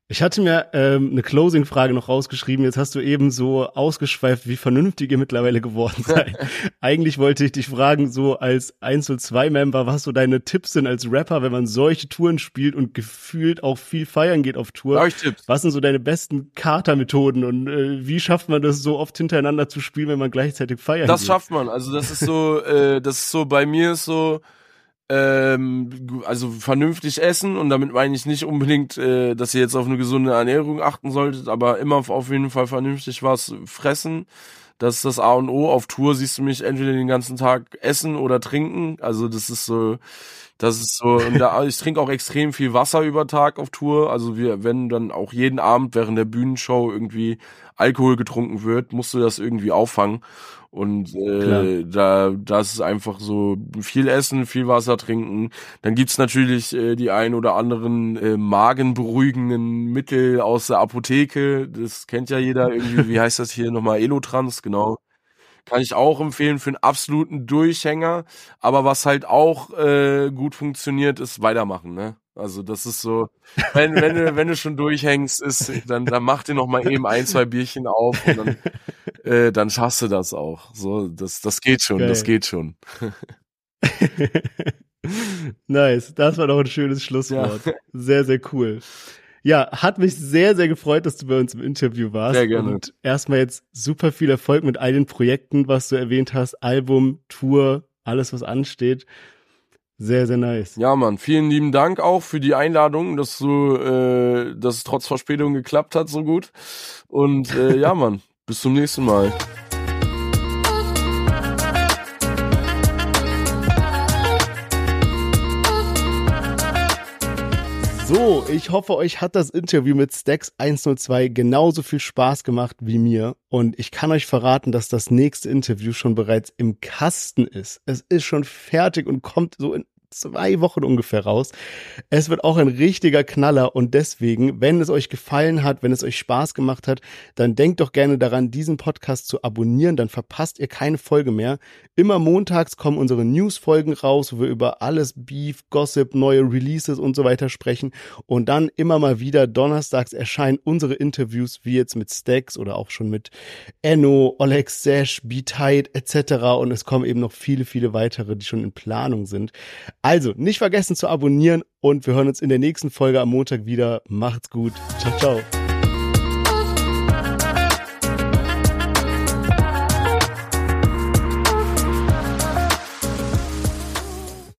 Ich hatte mir ähm, eine Closing-Frage noch rausgeschrieben. Jetzt hast du eben so ausgeschweift, wie vernünftig ihr mittlerweile geworden seid. Eigentlich wollte ich dich fragen, so als Einzel-2-Member, was so deine Tipps sind als Rapper, wenn man solche Touren spielt und gefühlt auch viel feiern geht auf Tour. Hab ich Tipps. Was sind so deine besten Katermethoden und äh, wie schafft man das so oft hintereinander zu spielen, wenn man gleichzeitig feiern Das geht? schafft man. Also das ist so, äh, das ist so bei mir ist so ähm, also vernünftig essen und damit meine ich nicht unbedingt, äh, dass ihr jetzt auf eine gesunde Ernährung achten solltet, aber immer auf jeden Fall vernünftig was fressen. Das ist das A und O. Auf Tour siehst du mich entweder den ganzen Tag essen oder trinken. Also das ist so, das ist so, und da, ich trinke auch extrem viel Wasser über Tag auf Tour. Also wir, wenn dann auch jeden Abend während der Bühnenshow irgendwie Alkohol getrunken wird, musst du das irgendwie auffangen. Und äh, da das ist einfach so viel essen, viel Wasser trinken. Dann gibt's natürlich äh, die ein oder anderen äh, magenberuhigenden Mittel aus der Apotheke. Das kennt ja jeder irgendwie. Wie heißt das hier nochmal? Elotrans, genau. Kann ich auch empfehlen für einen absoluten Durchhänger. Aber was halt auch äh, gut funktioniert, ist weitermachen, ne? Also das ist so, wenn, wenn du, wenn du schon durchhängst, ist, dann, dann mach dir noch mal eben ein, zwei Bierchen auf und dann, äh, dann schaffst du das auch. So, das, das geht schon, Geil. das geht schon. nice, das war doch ein schönes Schlusswort. Ja. Sehr, sehr cool. Ja, hat mich sehr, sehr gefreut, dass du bei uns im Interview warst. Sehr gerne. Und erstmal jetzt super viel Erfolg mit all den Projekten, was du erwähnt hast. Album, Tour, alles, was ansteht. Sehr, sehr nice. Ja, Mann, vielen lieben Dank auch für die Einladung, dass du, äh, dass es trotz Verspätung geklappt hat so gut. Und äh, ja, Mann, bis zum nächsten Mal. So, ich hoffe, euch hat das Interview mit Stacks 102 genauso viel Spaß gemacht wie mir. Und ich kann euch verraten, dass das nächste Interview schon bereits im Kasten ist. Es ist schon fertig und kommt so in zwei Wochen ungefähr raus. Es wird auch ein richtiger Knaller und deswegen, wenn es euch gefallen hat, wenn es euch Spaß gemacht hat, dann denkt doch gerne daran, diesen Podcast zu abonnieren, dann verpasst ihr keine Folge mehr. Immer montags kommen unsere News-Folgen raus, wo wir über alles Beef, Gossip, neue Releases und so weiter sprechen und dann immer mal wieder donnerstags erscheinen unsere Interviews, wie jetzt mit Stacks oder auch schon mit Enno, Oleg Sesh, B-Tide etc. und es kommen eben noch viele, viele weitere, die schon in Planung sind. Also, nicht vergessen zu abonnieren und wir hören uns in der nächsten Folge am Montag wieder. Macht's gut. Ciao, ciao.